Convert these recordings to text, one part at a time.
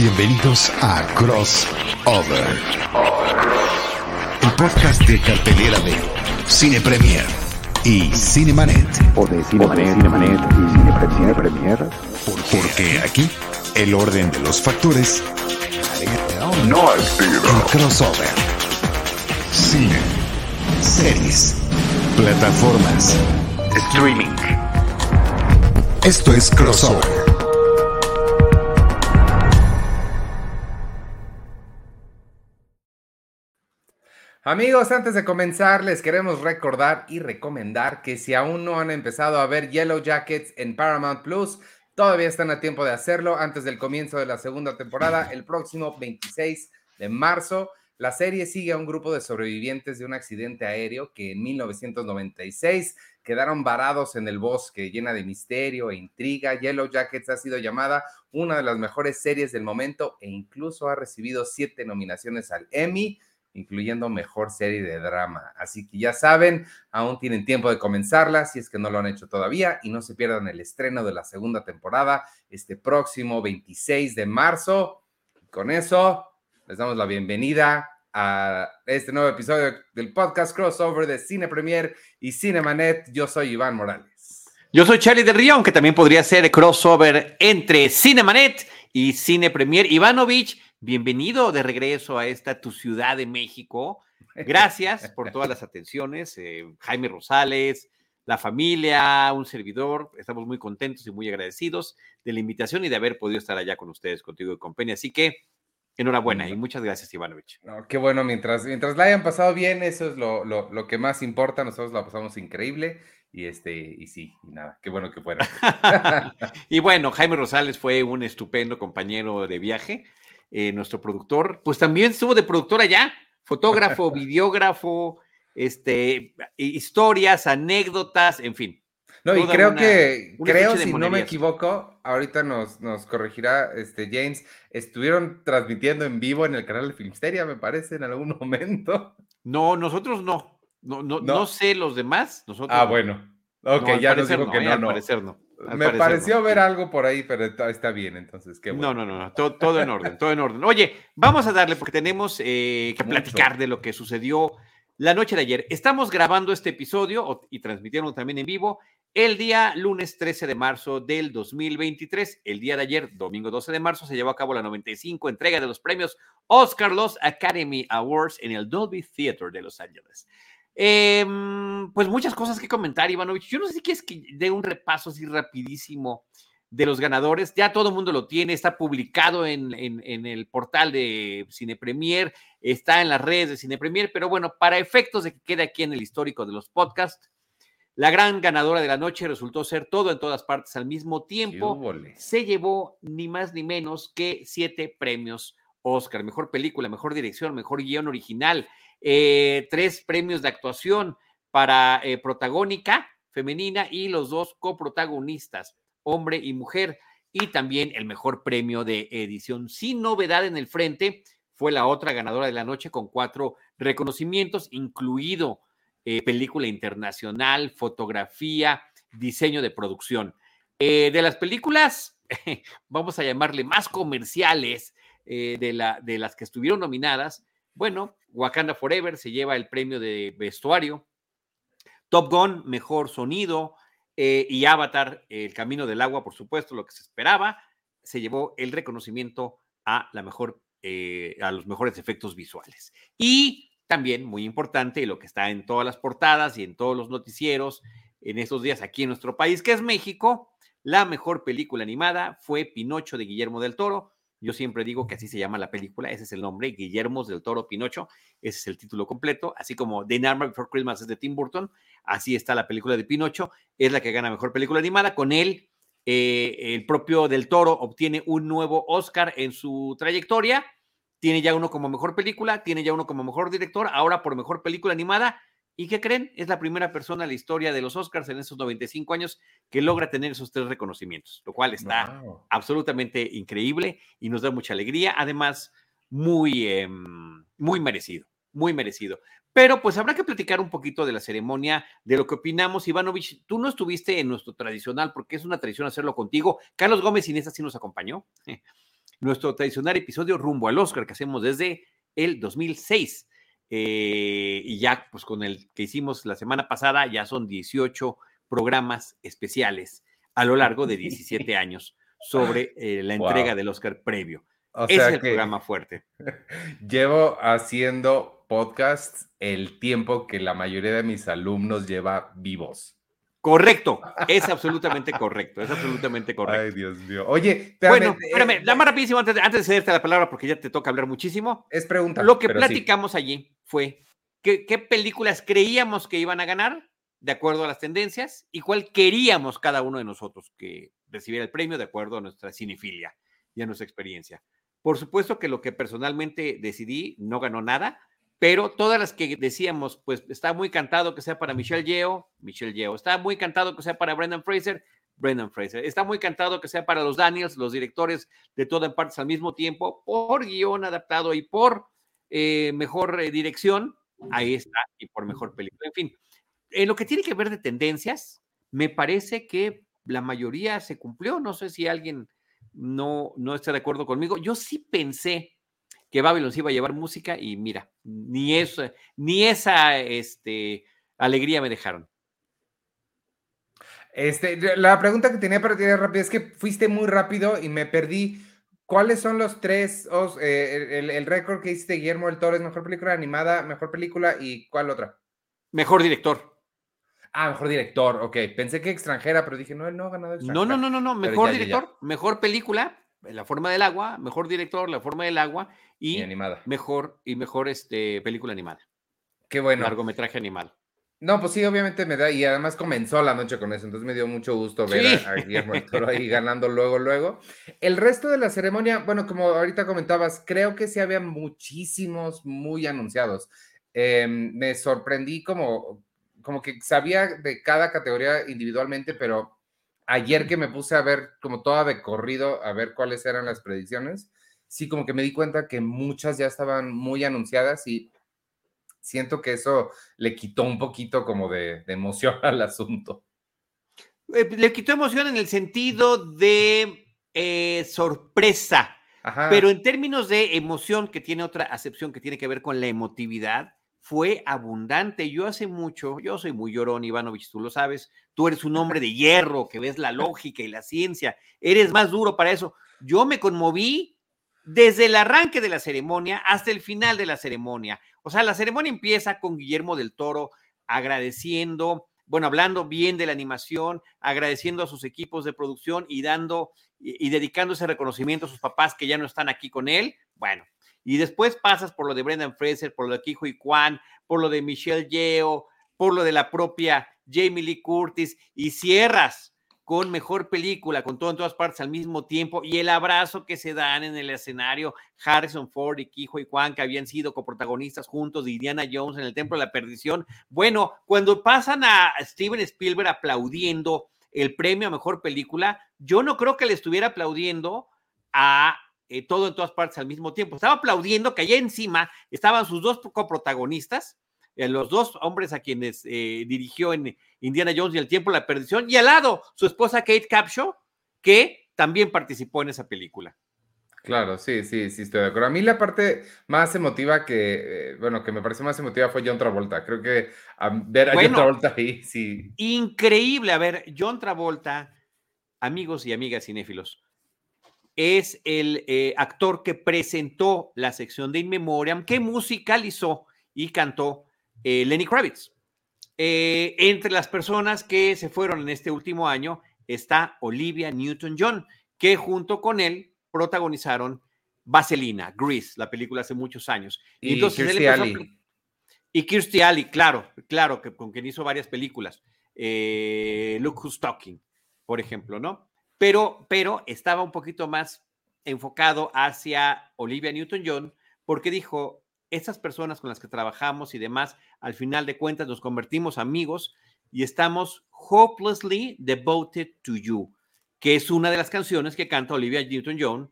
Bienvenidos a Crossover, el podcast de cartelera de Cine Premier y Cinemanet. O de Cinemanet, Cinemanet y Cine Cine Premier. Porque aquí el orden de los factores No. El crossover. Cine, series, plataformas, Streaming. Esto es crossover. Amigos, antes de comenzar, les queremos recordar y recomendar que si aún no han empezado a ver Yellow Jackets en Paramount Plus, todavía están a tiempo de hacerlo antes del comienzo de la segunda temporada, el próximo 26 de marzo. La serie sigue a un grupo de sobrevivientes de un accidente aéreo que en 1996 quedaron varados en el bosque, llena de misterio e intriga. Yellow Jackets ha sido llamada una de las mejores series del momento e incluso ha recibido siete nominaciones al Emmy incluyendo mejor serie de drama. Así que ya saben, aún tienen tiempo de comenzarla si es que no lo han hecho todavía y no se pierdan el estreno de la segunda temporada este próximo 26 de marzo. Con eso, les damos la bienvenida a este nuevo episodio del podcast crossover de Cine Premier y Cinemanet. Yo soy Iván Morales. Yo soy Charlie del Río, aunque también podría ser crossover entre Cinemanet y Cine Premier. Ivanovich, bienvenido de regreso a esta tu ciudad de México. Gracias por todas las atenciones. eh, Jaime Rosales, la familia, un servidor. Estamos muy contentos y muy agradecidos de la invitación y de haber podido estar allá con ustedes, contigo y con Penny. Así que enhorabuena y muchas gracias, Ivanovich. No, qué bueno, mientras, mientras la hayan pasado bien, eso es lo, lo, lo que más importa. Nosotros la pasamos increíble y este, y sí, y nada, qué bueno que fuera. y bueno, Jaime Rosales fue un estupendo compañero de viaje. Eh, nuestro productor, pues también estuvo de productor allá, fotógrafo, videógrafo, este, historias, anécdotas, en fin. No, y creo una- que, una creo, si no me equivoco, ahorita nos, nos corregirá este James, estuvieron transmitiendo en vivo en el canal de Filmsteria, me parece, en algún momento. No, nosotros no. No, no, No. no sé los demás. Nosotros Ah, no. bueno. No, Ok, al ya nos dijo que ¿eh? no, Al no. parecer no. Al Me parecer pareció no. ver algo por ahí, pero está, bien, entonces, qué bueno. No, no, no, no, todo, todo en orden, todo en orden. Oye, vamos a darle porque tenemos eh, que Mucho. platicar de lo que sucedió la noche de ayer. Estamos grabando este episodio y transmitiendo también en vivo el día lunes 13 de marzo del 2023. El día de ayer, domingo 12 de marzo, se llevó a cabo la 95 entrega de los premios Oscar Los Academy Awards en el Dolby Theater de Los Ángeles. Em, pues muchas cosas que comentar, Ivanovich. Yo no sé si quieres que dé un repaso así rapidísimo de los ganadores. Ya todo el mundo lo tiene, está publicado en, en- en el portal de Cine Premier, está en las redes de Cine Premier, pero bueno, para efectos de que quede aquí en el histórico de los podcasts, la gran ganadora de la noche resultó ser todo en todas partes al mismo ¿Qué tiempo. Se llevó ni más ni menos que siete premios Oscar, mejor película, mejor dirección, mejor guion original, eh, tres premios de actuación para eh, protagónica femenina y los dos coprotagonistas, hombre y mujer, y también el mejor premio de edición. Sin novedad en el frente, fue la otra ganadora de la noche con cuatro reconocimientos, incluido eh, película internacional, fotografía, diseño de producción. Eh, de las películas, vamos a llamarle más comerciales de, la, de las que estuvieron nominadas, bueno, Wakanda Forever se lleva el premio de vestuario, Top Gun, mejor sonido, eh, y Avatar, El Camino del Agua, por supuesto, lo que se esperaba, se llevó el reconocimiento a la mejor, eh, a los mejores efectos visuales. Y también, muy importante, lo que está en todas las portadas y en todos los noticieros en estos días aquí en nuestro país, que es México, la mejor película animada fue Pinocho de Guillermo del Toro. Yo siempre digo que así se llama la película, ese es el nombre, Guillermo del Toro Pinocho, ese es el título completo, así como The Nightmare Before Christmas es de Tim Burton, así está la película de Pinocho, es la que gana mejor película animada. Con él, eh, el propio del Toro obtiene un nuevo Oscar en su trayectoria, tiene ya uno como mejor película, tiene ya uno como mejor director, ahora por mejor película animada. ¿Y qué creen? Es la primera persona en la historia de los Oscars en esos 95 años que logra tener esos tres reconocimientos, lo cual está Wow. absolutamente increíble y nos da mucha alegría. Además, muy, eh, muy merecido, muy merecido. Pero pues habrá que platicar un poquito de la ceremonia, de lo que opinamos. Ivanovich, tú no estuviste en nuestro tradicional, porque es una tradición hacerlo contigo. Carlos Gómez Inés sí nos acompañó. nuestro tradicional episodio rumbo al Oscar que hacemos desde el 2006. Eh, y ya, pues con el que hicimos la semana pasada, ya son 18 programas especiales a lo largo de 17 años sobre eh, la entrega del Oscar previo. Es el programa fuerte. Llevo haciendo podcasts el tiempo que la mayoría de mis alumnos lleva vivos. Correcto, es absolutamente correcto, es absolutamente correcto. Ay, Dios mío. Oye, bueno, espérame, eh, más rapidísimo antes de, antes de cederte la palabra porque ya te toca hablar muchísimo. Es pregunta. Lo que platicamos allí fue ¿qué, qué películas creíamos que iban a ganar de acuerdo a las tendencias y cuál queríamos cada uno de nosotros que recibiera el premio de acuerdo a nuestra cinefilia y a nuestra experiencia. Por supuesto que lo que personalmente decidí no ganó nada, pero todas las que decíamos, pues está muy cantado que sea para Michelle Yeo, Michelle Yeo, está muy cantado que sea para Brendan Fraser, Brendan Fraser, está muy cantado que sea para los Daniels, los directores de todo en partes al mismo tiempo, por guion adaptado y por eh, mejor eh, dirección, ahí está, y por mejor película. En fin, en lo que tiene que ver de tendencias, me parece que la mayoría se cumplió, no sé si alguien no, no está de acuerdo conmigo, yo sí pensé que Babylon se iba a llevar música y mira, ni eso, ni esa este, alegría me dejaron. Este, la pregunta que tenía para ti rápida es que fuiste muy rápido y me perdí. ¿Cuáles son los tres, eh, el, récord que hiciste Guillermo del Toro es mejor película animada, mejor película y cuál otra? Mejor director. Ah, mejor director, ok. Pensé que extranjera, pero dije, no, él no ha ganado extranjera. No, no, no, no, mejor director, mejor película, La forma del agua, mejor director, La forma del agua y, animada. mejor y mejor este película animada. Qué bueno. Largometraje animal. No, pues sí, obviamente me da, y además comenzó la noche con eso, entonces me dio mucho gusto ver a, Guillermo del Toro ahí ganando luego, luego. El resto de la ceremonia, bueno, como ahorita comentabas, creo que sí había muchísimos muy anunciados. Em, me sorprendí como, como que sabía de cada categoría individualmente, pero ayer que me puse a ver como toda de corrido, a ver cuáles eran las predicciones, sí, como que me di cuenta que muchas ya estaban muy anunciadas y siento que eso le quitó un poquito como de, emoción al asunto. Eh, le quitó emoción en el sentido de eh, sorpresa, pero en términos de emoción, que tiene otra acepción que tiene que ver con la emotividad, fue abundante. Yo hace mucho, yo soy muy llorón, Ivanovich, tú lo sabes, tú eres un hombre de hierro, que ves la lógica y la ciencia, eres más duro para eso. Yo me conmoví desde el arranque de la ceremonia hasta el final de la ceremonia. O sea, la ceremonia empieza con Guillermo del Toro agradeciendo, bueno, hablando bien de la animación, agradeciendo a sus equipos de producción y dando y, dedicando ese reconocimiento a sus papás que ya no están aquí con él. Bueno, y después pasas por lo de Brendan Fraser, por lo de Kijo y Kwan, por lo de Michelle Yeo, por lo de la propia Jamie Lee Curtis y cierras con mejor película, con todo en todas partes al mismo tiempo, y el abrazo que se dan en el escenario Harrison Ford y Kijo y Juan, que habían sido coprotagonistas juntos de Indiana Jones en el Templo de la Perdición. Bueno, cuando pasan a Steven Spielberg aplaudiendo el premio a mejor película, yo no creo que le estuviera aplaudiendo a eh, todo en todas partes al mismo tiempo. Estaba aplaudiendo que allá encima estaban sus dos coprotagonistas, eh, los dos hombres a quienes eh, dirigió en Indiana Jones y el tiempo de la perdición, y al lado su esposa Kate Capshaw, que también participó en esa película. Claro, sí, sí, sí, estoy de acuerdo. A mí la parte más emotiva que, bueno, que me pareció más emotiva fue John Travolta. Creo que ver a John Travolta ahí, sí. Increíble, a ver, John Travolta, amigos y amigas cinéfilos, es el actor que presentó la sección de In Memoriam, que musicalizó y cantó eh, Lenny Kravitz. Eh, entre las personas que se fueron en este último año está Olivia Newton-John, que junto con él protagonizaron Vaselina, Grease, la película hace muchos años. Y, Entonces, Kirstie Alley. Y Kirstie Alley, claro, claro, que, con quien hizo varias películas. Eh, Look Who's Talking, por ejemplo, ¿no? Pero, pero estaba un poquito más enfocado hacia Olivia Newton-John porque dijo, estas personas con las que trabajamos y demás, al final de cuentas nos convertimos amigos y estamos hopelessly devoted to you, que es una de las canciones que canta Olivia Newton-John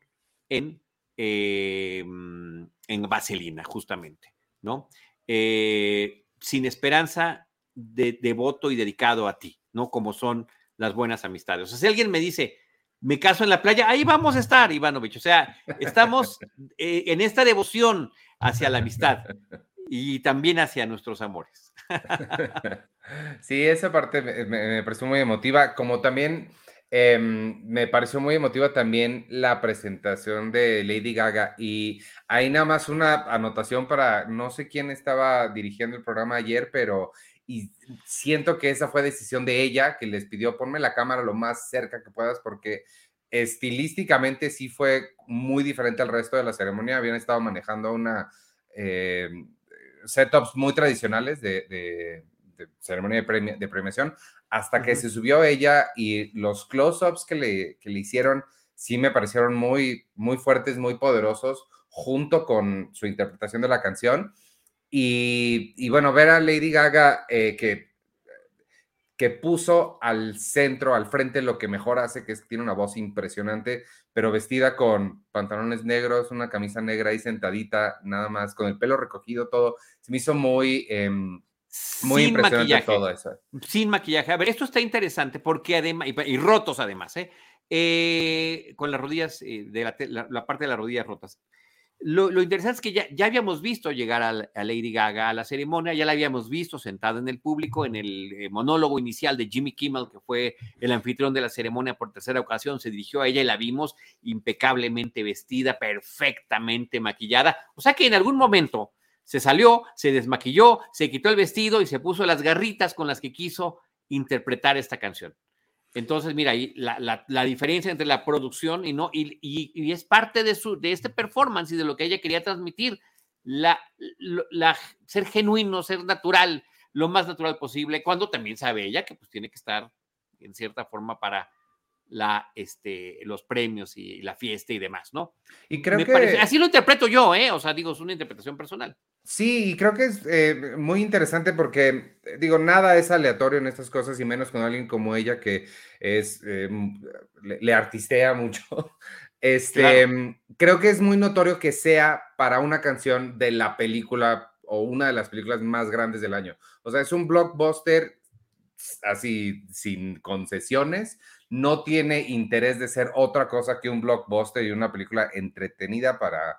en, em, en Vaselina, justamente, ¿no? Eh, sin esperanza, de, devoto y dedicado a ti, ¿no? Como son las buenas amistades. O sea, si alguien me dice, me caso en la playa, ahí vamos a estar, Ivanovich. O sea, estamos eh, en esta devoción hacia la amistad y también hacia nuestros amores. Sí, esa parte me, me pareció muy emotiva, como también Em, me pareció muy emotiva también la presentación de Lady Gaga y hay nada más una anotación para, no sé quién estaba dirigiendo el programa ayer, pero y siento que esa fue decisión de ella, que les pidió ponme la cámara lo más cerca que puedas porque estilísticamente sí fue muy diferente al resto de la ceremonia, habían estado manejando una... Em, setups muy tradicionales de, ceremonia de, de, premiación. Hasta que se subió ella y los close-ups que le, le hicieron sí me parecieron muy, muy fuertes, muy poderosos, junto con su interpretación de la canción. Y, bueno, ver a Lady Gaga eh, que, que puso al centro, al frente, lo que mejor hace, que es que tiene una voz impresionante, pero vestida con pantalones negros, una camisa negra ahí sentadita, nada más, con el pelo recogido, todo, se me hizo muy... Em, muy sin impresionante maquillaje, todo eso. Sin maquillaje. A ver, esto está interesante porque además, y, rotos además, ¿eh? eh con las rodillas, eh, de la, parte de las rodillas rotas. Lo, interesante es que ya, ya habíamos visto llegar a, Lady Gaga a la ceremonia, ya la habíamos visto sentada en el público, en el eh, monólogo inicial de Jimmy Kimmel, que fue el anfitrión de la ceremonia por tercera ocasión, se dirigió a ella y la vimos impecablemente vestida, perfectamente maquillada. O sea que en algún momento se salió, se desmaquilló, se quitó el vestido y se puso las garritas con las que quiso interpretar esta canción. Entonces, mira, ahí la, la, diferencia entre la producción y no, y, y, es parte de, su, de este performance y de lo que ella quería transmitir, la, la, ser genuino, ser natural, lo más natural posible, cuando también sabe ella que pues tiene que estar en cierta forma para la, este, los premios y la fiesta y demás, ¿no? Y creo que... así lo interpreto yo, ¿eh? O sea, digo, es una interpretación personal. Sí, y creo que es eh, muy interesante porque, eh, digo, nada es aleatorio en estas cosas y menos con alguien como ella que es, eh, le, artistea mucho. Este, mm, creo que es muy notorio que sea para una canción de la película o una de las películas más grandes del año. O sea, es un blockbuster así sin concesiones, no tiene interés de ser otra cosa que un blockbuster y una película entretenida para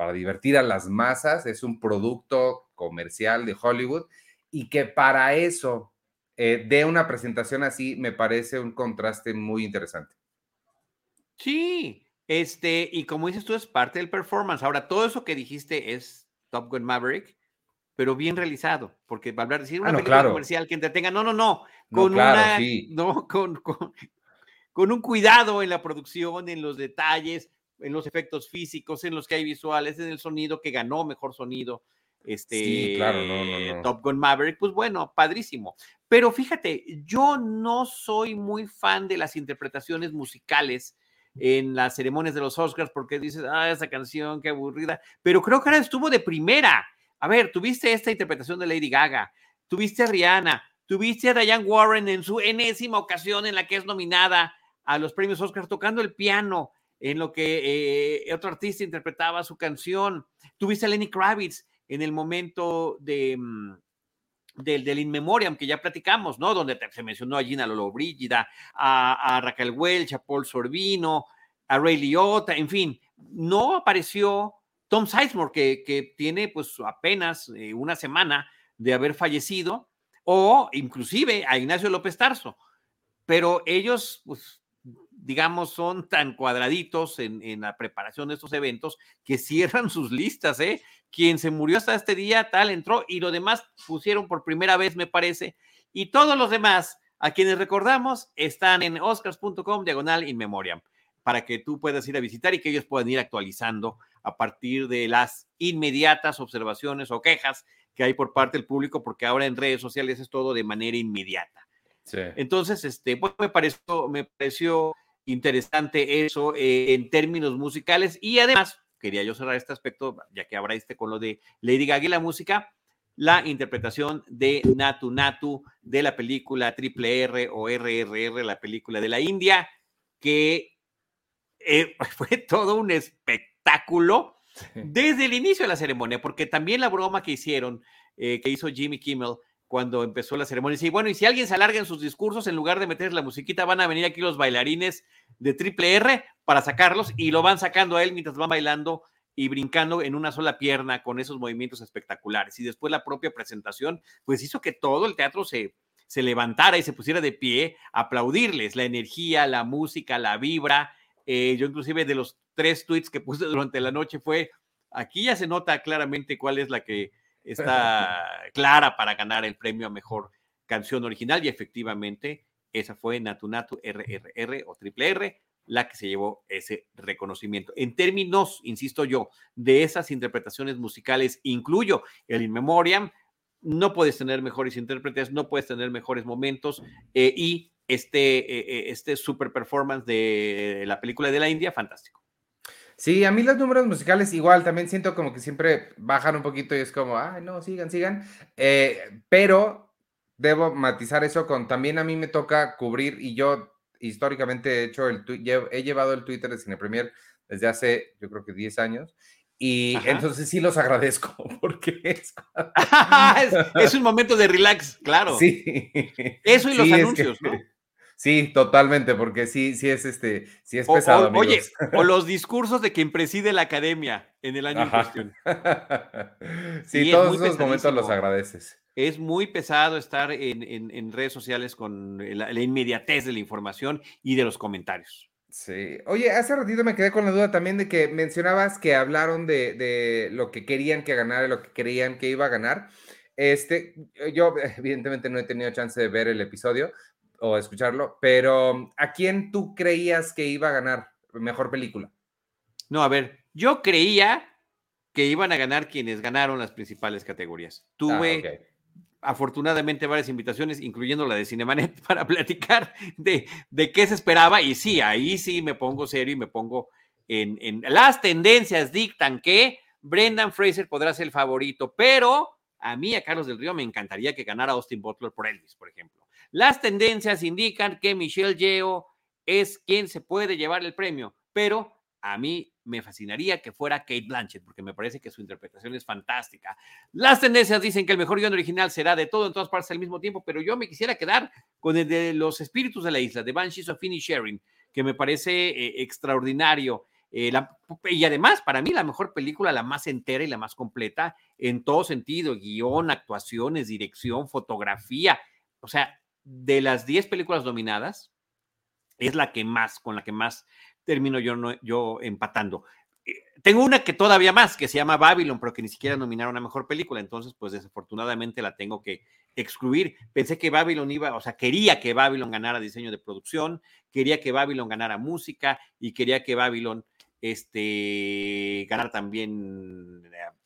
para divertir a las masas, es un producto comercial de Hollywood y que para eso eh, dé una presentación así me parece un contraste muy interesante. Sí, este, y como dices tú, es parte del performance. Ahora, todo eso que dijiste es Top Gun Maverick, pero bien realizado, porque va a hablar decir una ah, película comercial que entretenga, no, no, no, con una, no, con, con, con un cuidado en la producción, en los detalles, en los efectos físicos, en los que hay visuales, en el sonido que ganó mejor sonido. Este, sí, claro, no, no, no. Top Gun Maverick, pues bueno, padrísimo. Pero fíjate, yo no soy muy fan de las interpretaciones musicales en las ceremonias de los Oscars porque dices, ah, esa canción, qué aburrida. Pero creo que ahora estuvo de primera. A ver, tuviste esta interpretación de Lady Gaga, tuviste a Rihanna, tuviste a Diane Warren en su enésima ocasión en la que es nominada a los premios Oscars tocando el piano en lo que eh, otro artista interpretaba su canción. Tuviste a Lenny Kravitz en el momento de, mm, del, del In Memoriam, que ya platicamos, ¿no? Donde se mencionó a Gina Lolo Brígida, a, Raquel Welch, a Paul Sorbino, a Ray Liotta, en fin, no apareció Tom Sizemore, que, que tiene pues apenas eh, una semana de haber fallecido, o inclusive a Ignacio López Tarso. Pero ellos, pues, digamos, son tan cuadraditos en, la preparación de estos eventos que cierran sus listas, ¿eh? Quien se murió hasta este día, tal, entró y lo demás pusieron por primera vez, me parece. Y todos los demás, a quienes recordamos, están en oscars.com diagonal in memoriam, para que tú puedas ir a visitar y que ellos puedan ir actualizando a partir de las inmediatas observaciones o quejas que hay por parte del público, porque ahora en redes sociales es todo de manera inmediata. Entonces, este, pues me pareció, me pareció interesante eso eh, en términos musicales. Y además quería yo cerrar este aspecto, ya que este con lo de Lady Gaga y la música, la interpretación de Natu Natu de la película Triple R o RRR, la película de la India, que eh, fue todo un espectáculo desde el inicio de la ceremonia, porque también la broma que hicieron, eh, que hizo Jimmy Kimmel, cuando empezó la ceremonia. Sí, bueno, y si alguien se alarga en sus discursos, en lugar de meter la musiquita, van a venir aquí los bailarines de Triple R para sacarlos y lo van sacando a él mientras van bailando y brincando en una sola pierna con esos movimientos espectaculares. Y después la propia presentación, pues hizo que todo el teatro se, se levantara y se pusiera de pie a aplaudirles la energía, la música, la vibra. Eh, yo inclusive de los tres tweets que puse durante la noche fue, aquí ya se nota claramente cuál es la que está clara para ganar el premio a mejor canción original y efectivamente esa fue Natu Natu RRR o Triple R la que se llevó ese reconocimiento. En términos, insisto yo, de esas interpretaciones musicales, incluyo el In Memoriam, no puedes tener mejores intérpretes, no puedes tener mejores momentos eh, y este, eh, eh, este super performance de la película de la India, fantástico. Sí, a mí los números musicales igual, también siento como que siempre bajan un poquito y es como, ay, no, sigan, sigan. pero debo matizar eso con, también a mí me toca cubrir y yo históricamente he hecho el he llevado el Twitter de Cine Premier desde hace, yo creo que 10 años. Y entonces sí los agradezco porque es, es, un momento de relax, claro. Sí. Eso y los anuncios, ¿no? Sí, totalmente, porque sí, sí es este, sí es pesado. oye, o los discursos de quien preside la academia en el año en cuestión. sí, todos esos momentos los agradeces. Es muy pesado estar en, redes sociales con la, inmediatez de la información y de los comentarios. Sí. Oye, hace ratito me quedé con la duda también de que mencionabas que hablaron de, de lo que querían que ganara, lo que creían que iba a ganar. Este, yo evidentemente no he tenido chance de ver el episodio, o escucharlo, pero ¿a quién tú creías que iba a ganar mejor película? No, a ver, yo creía que iban a ganar quienes ganaron las principales categorías. Tuve ah, afortunadamente varias invitaciones, incluyendo la de Cinemanet, para platicar de, de, qué se esperaba. Y sí, ahí sí me pongo serio y me pongo en, en las tendencias dictan que Brendan Fraser podrá ser el favorito, pero a mí, a Carlos del Río, me encantaría que ganara Austin Butler por Elvis, por ejemplo. Las tendencias indican que Michelle Yeo es quien se puede llevar el premio, pero a mí me fascinaría que fuera Kate Blanchett, porque me parece que su interpretación es fantástica. Las tendencias dicen que el mejor guion original será de todo en todas partes al mismo tiempo, pero yo me quisiera quedar con el de Los Espíritus de la Isla, de Banshees of Sharing, que me parece eh, extraordinario. Eh, y además, para mí, la mejor película, la más entera y la más completa en todo sentido, guion, actuaciones, dirección, fotografía. O sea, de las 10 películas dominadas, es la que más, con la que más termino yo, yo empatando. Eh, tengo una que todavía más, que se llama Babylon, pero que ni siquiera nominaron a mejor película, entonces, pues desafortunadamente la tengo que excluir. Pensé que Babylon iba, o sea, quería que Babylon ganara diseño de producción, quería que Babylon ganara música y quería que Babylon este, ganara también eh,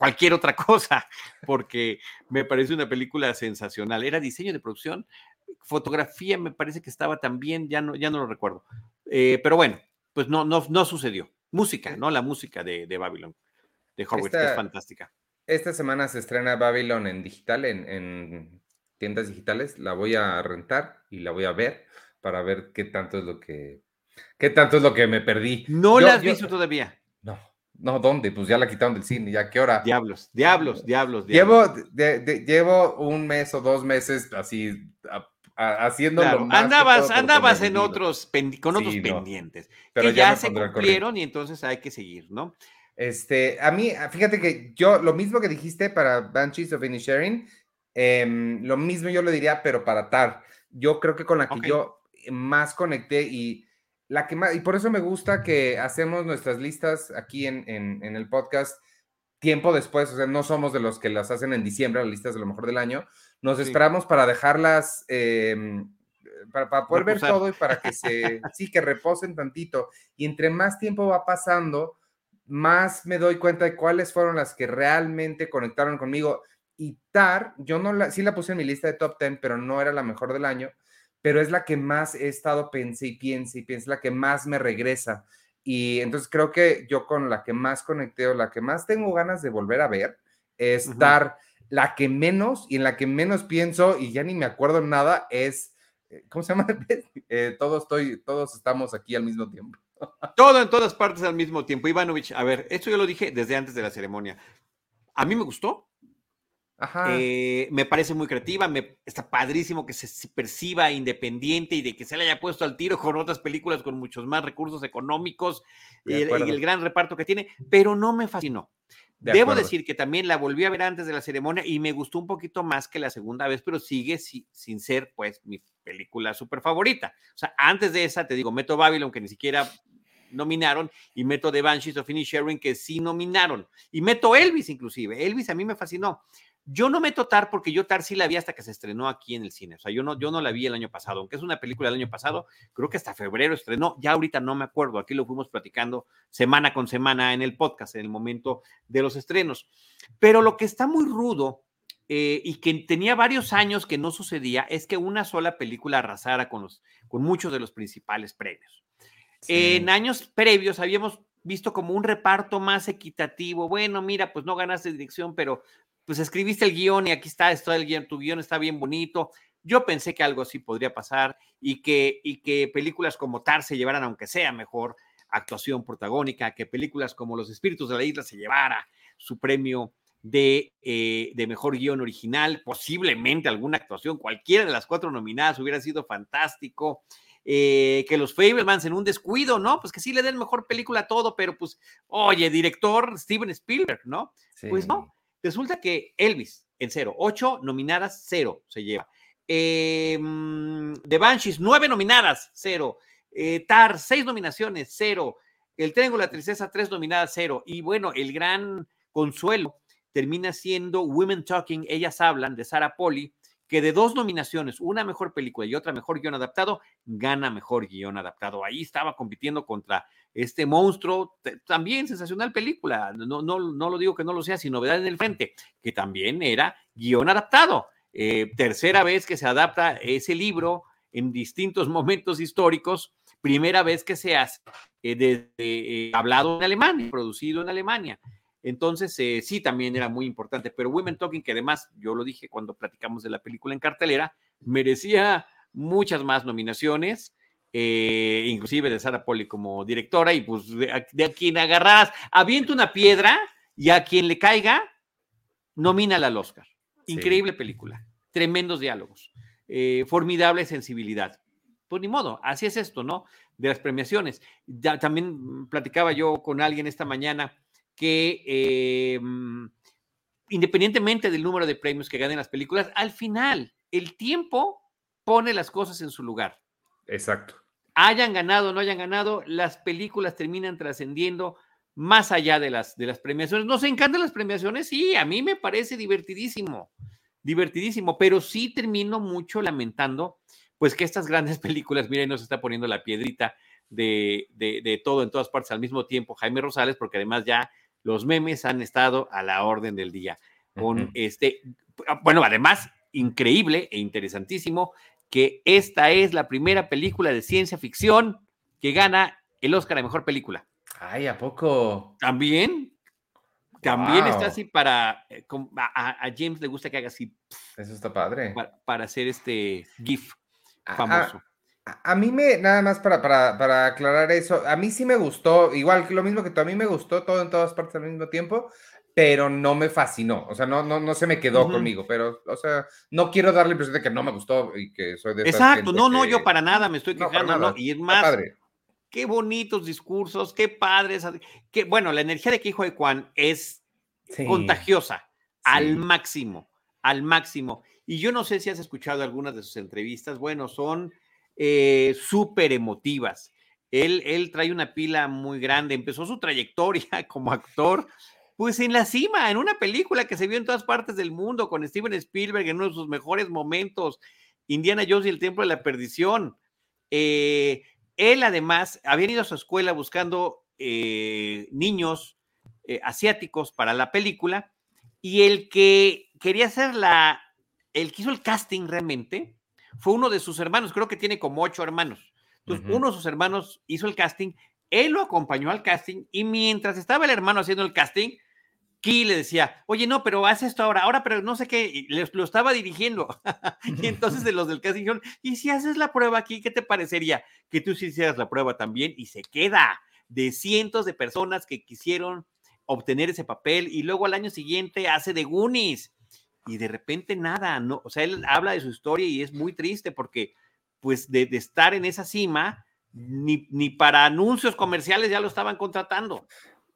cualquier otra cosa, porque me parece una película sensacional. Era diseño de producción, fotografía me parece que estaba también, ya no, ya no lo recuerdo. Eh, pero bueno, pues no, no, no sucedió. Música, ¿no? La música de, de Babylon, de Howard, que es fantástica. Esta semana se estrena Babylon en digital, en, en, tiendas digitales. La voy a rentar y la voy a ver para ver qué tanto es lo que, qué tanto es lo que me perdí. No la has visto todavía. No, no, ¿dónde? Pues ya la quitaron del cine, ¿ya qué hora? Diablos, diablos, diablos. Llevo, llevo un mes o dos meses así haciendo lo más Andabas, andabas en otros, con otros pendientes, pero que ya, se cumplieron y entonces hay que seguir, ¿no? Este, a mí, fíjate que yo, lo mismo que dijiste para Banshees of Inisherin, em, lo mismo yo lo diría, pero para Tar. Yo creo que con la que yo más conecté y la que más, y por eso me gusta que hacemos nuestras listas aquí en, en, el podcast tiempo después, o sea, no somos de los que las hacen en diciembre, las listas de lo mejor del año, nos esperamos para dejarlas, em, para, para, poder ver todo y para que se, sí, que reposen tantito. Y entre más tiempo va pasando, más me doy cuenta de cuáles fueron las que realmente conectaron conmigo. Y TAR, yo no la, sí la puse en mi lista de top 10, pero no era la mejor del año pero es la que más he estado pensé y piense y piense, la que más me regresa. Y entonces creo que yo con la que más conecté o la que más tengo ganas de volver a ver es dar la que menos y en la que menos pienso y ya ni me acuerdo nada es, eh, ¿cómo se llama? Eh, todos, estoy, todos estamos aquí al mismo tiempo. Todo en todas partes al mismo tiempo. Ivanovich, a ver, esto yo lo dije desde antes de la ceremonia. A mí me gustó. Eh, me parece muy creativa, me, está padrísimo que se, perciba independiente y de que se le haya puesto al tiro con otras películas con muchos más recursos económicos y el, gran reparto que tiene, pero no me fascinó. Debo decir que también la volví a ver antes de la ceremonia y me gustó un poquito más que la segunda vez, pero sigue sin ser pues mi película súper favorita. O sea, antes de esa, te digo, meto Babylon, que ni siquiera nominaron, y meto The Banshees of Sharing, que sí nominaron, y meto Elvis inclusive. Elvis a mí me fascinó. Yo no meto Tar porque yo Tar sí la vi hasta que se estrenó aquí en el cine. O sea, yo no, yo no la vi el año pasado, aunque es una película del año pasado, creo que hasta febrero estrenó. Ya ahorita no me acuerdo, aquí lo fuimos platicando semana con semana en el podcast, en el momento de los estrenos. Pero lo que está muy rudo eh, y que tenía varios años que no sucedía es que una sola película arrasara con, los, con muchos de los principales premios. En años previos habíamos visto como un reparto más equitativo. Bueno, mira, pues no ganaste dirección, pero pues escribiste el guion y aquí está, está el guion, tu guion está bien bonito. Yo pensé que algo así podría pasar y que, y que películas como Tar se llevaran, aunque sea mejor actuación protagónica, que películas como Los Espíritus de la Isla se llevara su premio de, eh, de mejor guion original, posiblemente alguna actuación, cualquiera de las cuatro nominadas hubiera sido fantástico. Eh, que los Fablemans en un descuido, ¿no? Pues que sí le den mejor película a todo, pero pues, oye, director Steven Spielberg, ¿no? Pues no, Resulta que Elvis en cero, ocho nominadas, cero se lleva. Eh, The Banshees, nueve nominadas, cero. Eh, Tar, seis nominaciones, cero. El Triángulo de la Tristeza, tres nominadas, cero. Y bueno, el gran consuelo termina siendo Women Talking, ellas hablan de Sarah Polly, que de dos nominaciones, una mejor película y otra mejor guion adaptado, gana mejor guion adaptado. Ahí estaba compitiendo contra este monstruo, también sensacional película, no, no, no lo digo que no lo sea, sino novedad en el frente, que también era guion adaptado. Eh, tercera vez que se adapta ese libro en distintos momentos históricos, primera vez que se hace eh, eh, hablado en Alemania, producido en Alemania. Entonces, eh, sí, también era muy importante, pero Women Talking, que además, yo lo dije cuando platicamos de la película en cartelera, merecía muchas más nominaciones, eh, inclusive de Sara Poli como directora, y pues de, a quien agarras, avienta una piedra y a quien le caiga, nomínala al Oscar. Increíble película, tremendos diálogos, eh, formidable sensibilidad. Pues ni modo, así es esto, ¿no? De las premiaciones. Ya, también platicaba yo con alguien esta mañana que eh, mm, independientemente del número de premios que ganen las películas, al final el tiempo pone las cosas en su lugar. Exacto. Hayan ganado o no hayan ganado, las películas terminan trascendiendo más allá de las, de las premiaciones. ¿Nos encantan las premiaciones? Sí, a mí me parece divertidísimo, divertidísimo, pero sí termino mucho lamentando, pues que estas grandes películas, miren, nos está poniendo la piedrita de, de, de todo en todas partes al mismo tiempo, Jaime Rosales, porque además ya los memes han estado a la orden del día. Con este, bueno, además, increíble e interesantísimo que esta es la primera película de ciencia ficción que gana el Oscar a mejor película. Ay, ¿a poco? También. También está así para. Eh, a, James le gusta que haga así. Eso está padre. Para, hacer este GIF famoso. A mí me, nada más para, para, aclarar eso, a mí sí me gustó, igual que lo mismo que tú, a mí me gustó todo en todas partes al mismo tiempo, pero no me fascinó, o sea, no, no, no se me quedó conmigo, pero, o sea, no quiero darle la impresión de que no me gustó y que soy de... Exacto, no, no, yo para nada me estoy quejando, no, y es más, qué bonitos discursos, qué padres, qué, bueno, la energía de Kijo de Juan es contagiosa, al máximo, al máximo. Y yo no sé si has escuchado algunas de sus entrevistas, bueno, son eh, súper emotivas. Él, él trae una pila muy grande, empezó su trayectoria como actor, pues en la cima, en una película que se vio en todas partes del mundo con Steven Spielberg en uno de sus mejores momentos, Indiana Jones y el Templo de la Perdición. Eh, él además había ido a su escuela buscando eh, niños asiáticos para la película y el que quería hacer la, el que hizo el casting realmente, fue uno de sus hermanos, creo que tiene como ocho hermanos. Entonces, uno de sus hermanos hizo el casting, él lo acompañó al casting y mientras estaba el hermano haciendo el casting, Ki le decía, oye, no, pero haz esto ahora, ahora, pero no sé qué, y lo estaba dirigiendo. y entonces de los del casting dijeron, ¿y si haces la prueba aquí, qué te parecería? Que tú sí hicieras la prueba también y se queda de cientos de personas que quisieron obtener ese papel y luego al año siguiente hace de Goonies y de repente nada, no, o sea, él habla de su historia y es muy triste porque pues de, de estar en esa cima, ni, ni, para anuncios comerciales ya lo estaban contratando.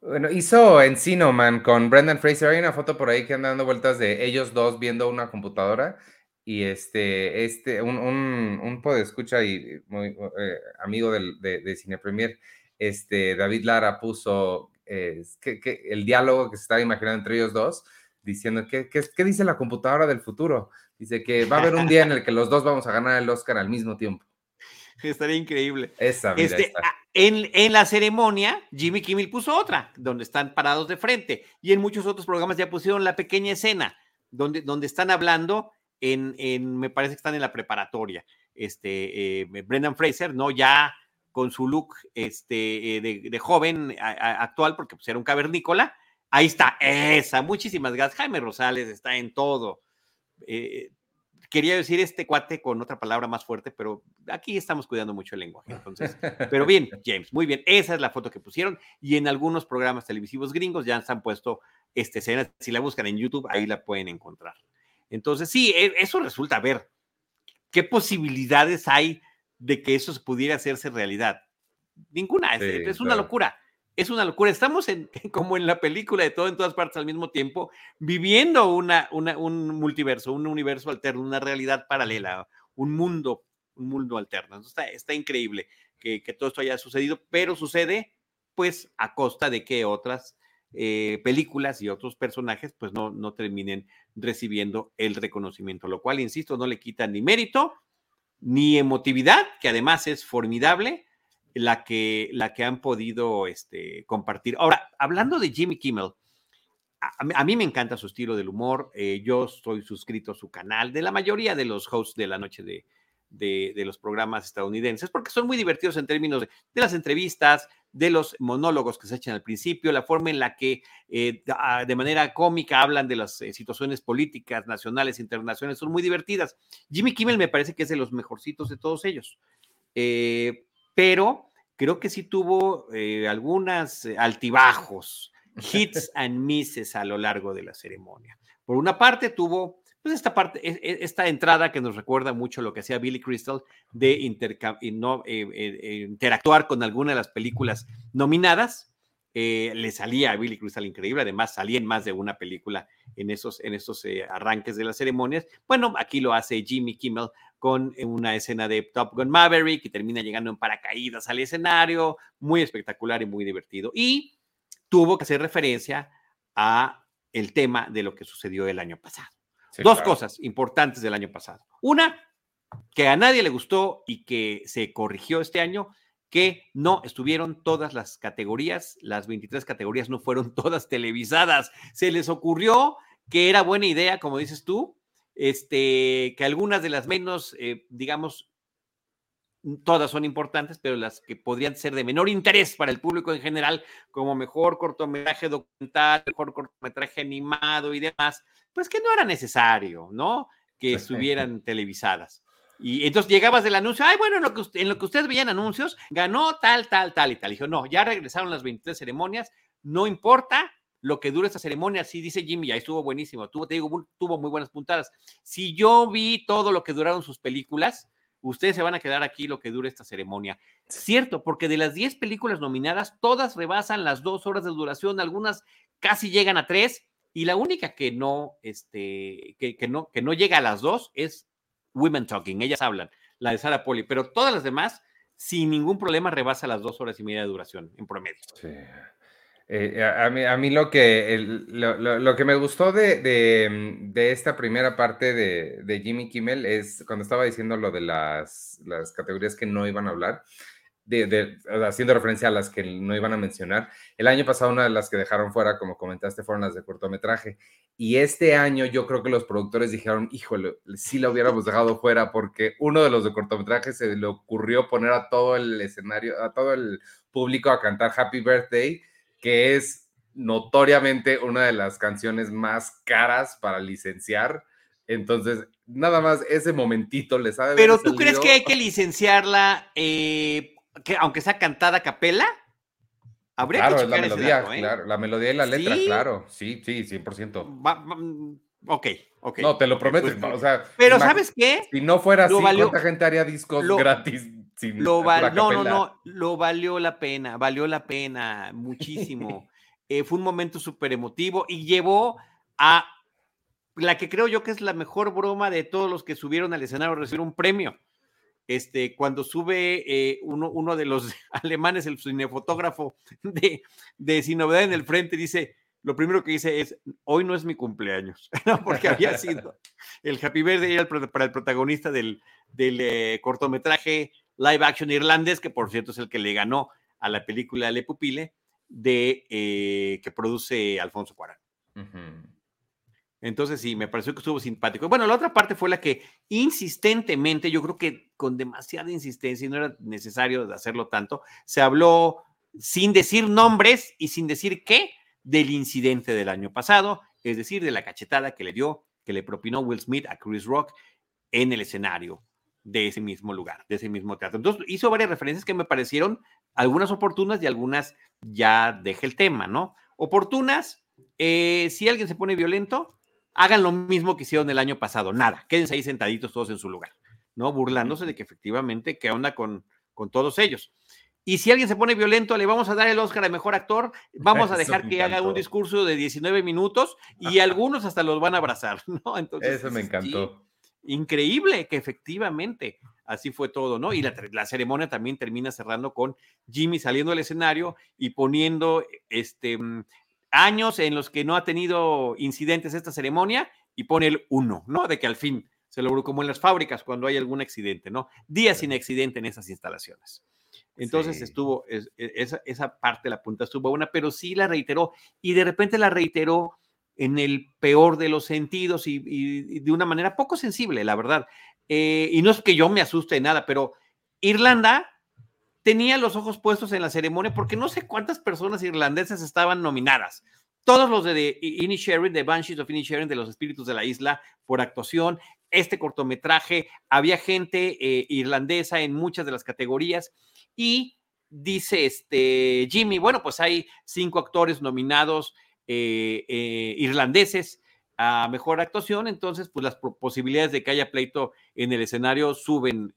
Bueno, hizo Encino Man con Brendan Fraser. Hay una foto por ahí que anda dando vueltas de ellos dos viendo una computadora y este, este, un, un, un podescucha y muy eh, amigo del, de, Cine Premier, este, David Lara puso eh, que el diálogo que se estaba imaginando entre ellos dos, diciendo, ¿qué, qué, qué dice la computadora del futuro? Dice que va a haber un día en el que los dos vamos a ganar el Oscar al mismo tiempo. Estaría increíble. Esa, mira, este, en, en, la ceremonia, Jimmy Kimmel puso otra, donde están parados de frente. Y en muchos otros programas ya pusieron la pequeña escena, donde, donde están hablando en, en, me parece que están en la preparatoria. Este, eh, Brendan Fraser, ¿no? Ya con su look este, eh, de, de, joven a, a, actual, porque pues, era un cavernícola. Ahí está, esa, muchísimas gracias. Jaime Rosales está en todo. Eh, quería decir este cuate con otra palabra más fuerte, pero aquí estamos cuidando mucho el lenguaje. Entonces, pero bien, James, muy bien. Esa es la foto que pusieron y en algunos programas televisivos gringos ya se han puesto esta escena. Si la buscan en YouTube, ahí la pueden encontrar. Entonces, sí, e, eso resulta ver qué posibilidades hay de que eso pudiera hacerse realidad. Ninguna, sí, es, es una claro. locura es una locura. Estamos en, como en la película de todo en todas partes al mismo tiempo, viviendo una, un multiverso, un universo alterno, una realidad paralela, un mundo, un mundo alterno. Está, está increíble que, que, todo esto haya sucedido, pero sucede pues a costa de que otras eh, películas y otros personajes pues no, no terminen recibiendo el reconocimiento, lo cual, insisto, no le quita ni mérito ni emotividad, que además es formidable, la que, la que han podido este, compartir. Ahora, hablando de Jimmy Kimmel, a, mí me encanta su estilo del humor. Eh, yo estoy suscrito a su canal, de la mayoría de los hosts de la noche de, de, los programas estadounidenses, porque son muy divertidos en términos de, de, las entrevistas, de los monólogos que se echan al principio, la forma en la que eh, de manera cómica hablan de las eh, situaciones políticas nacionales, internacionales, son muy divertidas. Jimmy Kimmel me parece que es de los mejorcitos de todos ellos. Eh, pero creo que sí tuvo eh, algunas eh, altibajos, hits and misses a lo largo de la ceremonia. Por una parte tuvo pues esta parte, esta entrada que nos recuerda mucho lo que hacía Billy Crystal de no, eh, eh, interactuar con alguna de las películas nominadas. Eh, le salía a Billy Crystal increíble, además salía en más de una película en esos, en esos arranques de las ceremonias. Bueno, aquí lo hace Jimmy Kimmel con una escena de Top Gun Maverick que termina llegando en paracaídas al escenario, muy espectacular y muy divertido. Y tuvo que hacer referencia a el tema de lo que sucedió el año pasado. Sí, Dos claro. cosas importantes del año pasado. Una, que a nadie le gustó y que se corrigió este año, que no estuvieron todas las categorías, las 23 categorías no fueron todas televisadas. Se les ocurrió que era buena idea, como dices tú, este, que algunas de las menos, eh, digamos, todas son importantes, pero las que podrían ser de menor interés para el público en general, como mejor cortometraje documental, mejor cortometraje animado y demás, pues que no era necesario, ¿no? Que estuvieran televisadas. Y entonces llegabas del anuncio, ay, bueno, en lo, que, en lo que ustedes veían anuncios, ganó tal, tal, tal y tal. Y dijo, no, ya regresaron las 23 ceremonias, no importa, lo que dura esta ceremonia, así dice Jimmy, ya estuvo buenísimo, tuvo, te digo, tuvo muy buenas puntadas. Si yo vi todo lo que duraron sus películas, ustedes se van a quedar aquí lo que dure esta ceremonia. Cierto, porque de las 10 películas nominadas, todas rebasan las dos horas de duración, algunas casi llegan a tres, y la única que no, este, que, que no, que no llega a las dos es Women Talking, ellas hablan, la de Sarah Poli, pero todas las demás, sin ningún problema, rebasa las dos horas y media de duración en promedio. Sí. Eh, a, mí, a, mí, lo que, el, lo, lo, lo, que me gustó de, de, de esta primera parte de, de, Jimmy Kimmel es cuando estaba diciendo lo de las, las categorías que no iban a hablar, de, haciendo referencia a las que no iban a mencionar. El año pasado una de las que dejaron fuera, como comentaste, fueron las de cortometraje. Y este año yo creo que los productores dijeron, híjole, sí la hubiéramos dejado fuera porque uno de los de cortometraje se le ocurrió poner a todo el escenario, a todo el público a cantar Happy Birthday que es notoriamente una de las canciones más caras para licenciar. Entonces, nada más ese momentito les ha de Pero tú salido... crees que hay que licenciarla, eh, que aunque sea cantada a capela? Habría claro, que es la melodía, dato, ¿eh? claro, la melodía y la letra, ¿Sí? claro, sí, sí, 100%. Va, va, ok, Ok. No, te lo prometo. pues, no, o sea, Pero ¿sabes qué? Si no fuera Lo así, valió- ¿cuánta gente haría discos lo- gratis? Sin Lo val- no, no, no, lo valió la pena, valió la pena muchísimo. Eh, fue un momento súper emotivo y llevó a la que creo yo que es la mejor broma de todos los que subieron al escenario a recibir un premio. Este, cuando sube eh, uno, uno de los alemanes, el cinefotógrafo de, de Sin Novedad en el Frente, dice, lo primero que dice es, hoy no es mi cumpleaños, ¿no? porque había sido el Happy Birthday era para el protagonista del, del eh, cortometraje live action irlandés, que por cierto es el que le ganó a la película Le Pupile, de, eh, que produce Alfonso Cuarón. Entonces sí, me pareció que estuvo simpático. Bueno, la otra parte fue la que insistentemente, yo creo que con demasiada insistencia, y no era necesario hacerlo tanto, se habló sin decir nombres y sin decir qué del incidente del año pasado, es decir, de la cachetada que le dio, que le propinó Will Smith a Chris Rock en el escenario de ese mismo lugar, de ese mismo teatro. Entonces hizo varias referencias que me parecieron algunas oportunas y algunas ya deje el tema, ¿no? Oportunas, eh, si alguien se pone violento, hagan lo mismo que hicieron el año pasado, nada, quédense ahí sentaditos todos en su lugar, ¿no? Burlándose de que efectivamente, ¿qué onda con, con todos ellos? Y si alguien se pone violento, le vamos a dar el Oscar a Mejor Actor, vamos a dejar que haga un discurso de 19 minutos y algunos hasta los van a abrazar, ¿no? Entonces, Eso me sí, encantó. increíble que efectivamente así fue todo, ¿no? Y la, la ceremonia también termina cerrando con Jimmy saliendo del escenario y poniendo este mm, años en los que no ha tenido incidentes esta ceremonia y pone el uno, ¿no? De que al fin se logró como en las fábricas cuando hay algún accidente, ¿no? Días sin accidente en esas instalaciones. Entonces Sí. estuvo, es- e- esa, esa parte de la punta estuvo buena, pero sí la reiteró y de repente la reiteró en el peor de los sentidos y, y- y de una manera poco sensible, la verdad. Eh, y no es que yo me asuste de nada, pero Irlanda tenía los ojos puestos en la ceremonia porque no sé cuántas personas irlandesas estaban nominadas. Todos los de, Inisherin, de Banshees of Inisherin, de los espíritus de la isla, por actuación. Este cortometraje, había gente eh, irlandesa en muchas de las categorías. Y dice este Jimmy, bueno, pues hay cinco actores nominados eh, eh, irlandeses a mejor actuación, entonces pues las posibilidades de que haya pleito en el escenario suben